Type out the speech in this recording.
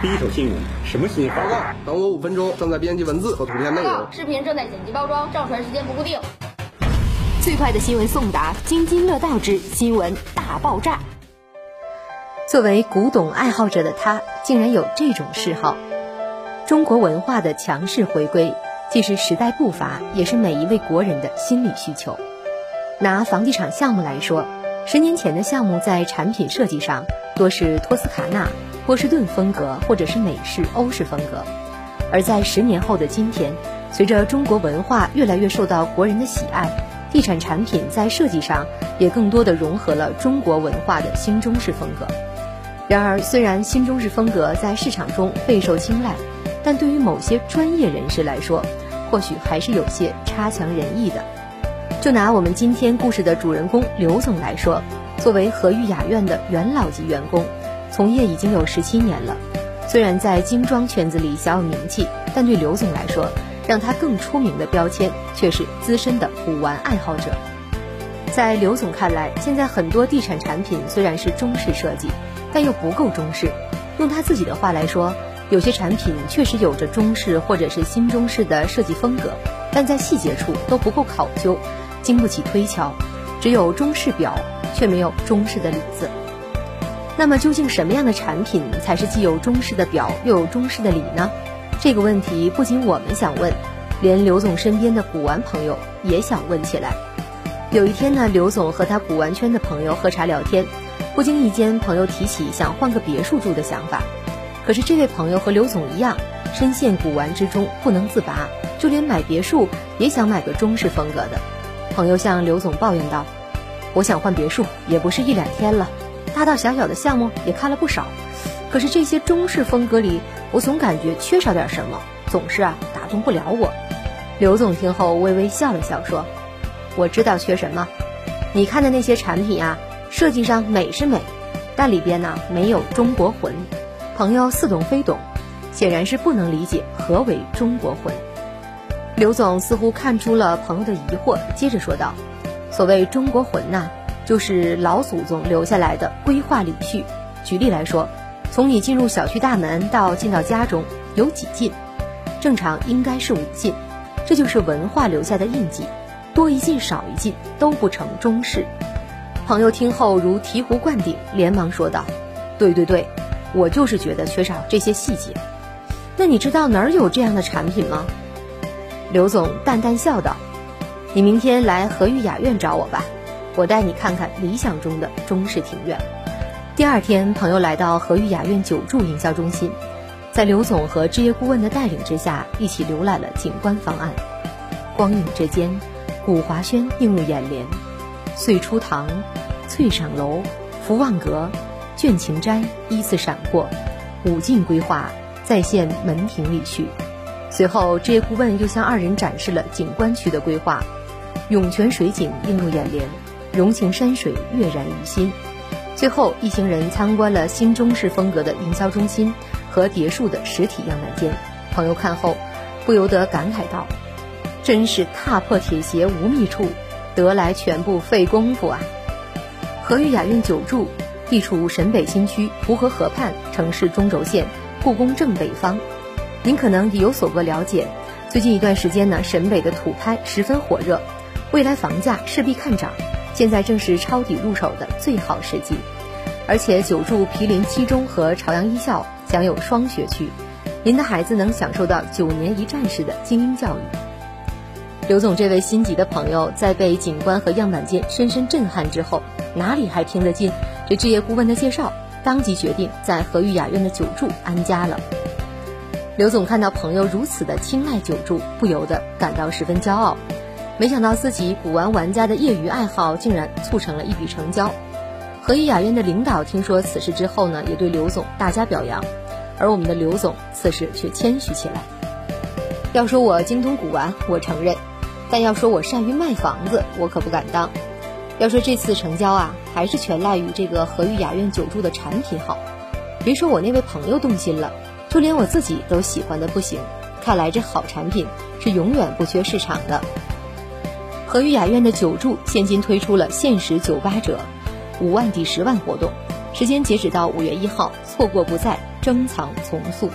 第一手新闻，什么新闻？报告，等我五分钟，正在编辑文字和图片内容。视频正在剪辑包装，上传时间不固定。最快的新闻送达，津津乐道之新闻大爆炸。作为古董爱好者的他，竟然有这种嗜好。中国文化的强势回归，既是时代步伐，也是每一位国人的心理需求。拿房地产项目来说，十年前的项目在产品设计上多是托斯卡纳、波士顿风格，或者是美式、欧式风格；而在十年后的今天，随着中国文化越来越受到国人的喜爱，地产产品在设计上也更多的融合了中国文化的新中式风格。然而，虽然新中式风格在市场中备受青睐，但对于某些专业人士来说，或许还是有些差强人意的。就拿我们今天故事的主人公刘总来说，作为和誉雅苑的元老级员工，从业已经有十七年了。虽然在精装圈子里小有名气，但对刘总来说，让他更出名的标签却是资深的古玩爱好者。在刘总看来，现在很多地产产品虽然是中式设计，但又不够中式。用他自己的话来说，有些产品确实有着中式或者是新中式的设计风格，但在细节处都不够考究。经不起推敲，只有中式表，却没有中式的里子。那么，究竟什么样的产品才是既有中式的表又有中式的里呢？这个问题不仅我们想问，连刘总身边的古玩朋友也想问起来。有一天呢，刘总和他古玩圈的朋友喝茶聊天，不经意间，朋友提起想换个别墅住的想法。可是这位朋友和刘总一样，深陷古玩之中不能自拔，就连买别墅也想买个中式风格的。朋友向刘总抱怨道：“我想换别墅，也不是一两天了，大大小小的项目也看了不少，可是这些中式风格里，我总感觉缺少点什么，总是啊打动不了我。”刘总听后微微笑了笑，说：“我知道缺什么，你看的那些产品啊，设计上美是美，但里边呢没有中国魂。”朋友似懂非懂，显然是不能理解何为中国魂。刘总似乎看出了朋友的疑惑，接着说道：“所谓中国魂呐，就是老祖宗留下来的规划礼序。举例来说，从你进入小区大门到进到家中，有几进？正常应该是五进，这就是文化留下的印记。多一进少一进都不成中式。”朋友听后如醍醐灌顶，连忙说道：“对对对，我就是觉得缺少这些细节。那你知道哪儿有这样的产品吗？”刘总淡淡笑道：“你明天来和玉雅苑找我吧，我带你看看理想中的中式庭院。”第二天，朋友来到和誉雅苑九住营销中心，在刘总和置业顾问的带领之下，一起浏览了景观方案。光影之间，古华轩映入眼帘，岁初堂、翠赏楼、福旺阁、倦晴斋依次闪过，五进规划再现门庭礼序。随后，置业顾问又向二人展示了景观区的规划，涌泉水景映入眼帘，融情山水跃然于心。最后，一行人参观了新中式风格的营销中心和别墅的实体样板间。朋友看后，不由得感慨道：“真是踏破铁鞋无觅处，得来全不费功夫啊！”和誉雅苑九住地处沈北新区蒲河河畔，城市中轴线，故宫正北方。您可能也有所过了解，最近一段时间呢，沈北的土拍十分火热，未来房价势必看涨，现在正是抄底入手的最好时机。而且久住毗邻七中和朝阳一校，享有双学区，您的孩子能享受到九年一站式的精英教育。刘总这位心急的朋友，在被景观和样板间深深震撼之后，哪里还听得进这置业顾问的介绍，当即决定在和誉雅苑的九住安家了。刘总看到朋友如此的青睐九住，不由得感到十分骄傲。没想到自己古玩玩家的业余爱好竟然促成了一笔成交。和誉雅苑的领导听说此事之后呢，也对刘总大加表扬。而我们的刘总此时却谦虚起来。要说我精通古玩，我承认；但要说我善于卖房子，我可不敢当。要说这次成交啊，还是全赖于这个和玉雅苑久住的产品好。别说我那位朋友动心了。就连我自己都喜欢的不行，看来这好产品是永远不缺市场的。和誉雅苑的久住现今推出了限时九八折，五万抵十万活动，时间截止到五月一号，错过不再。珍藏从速。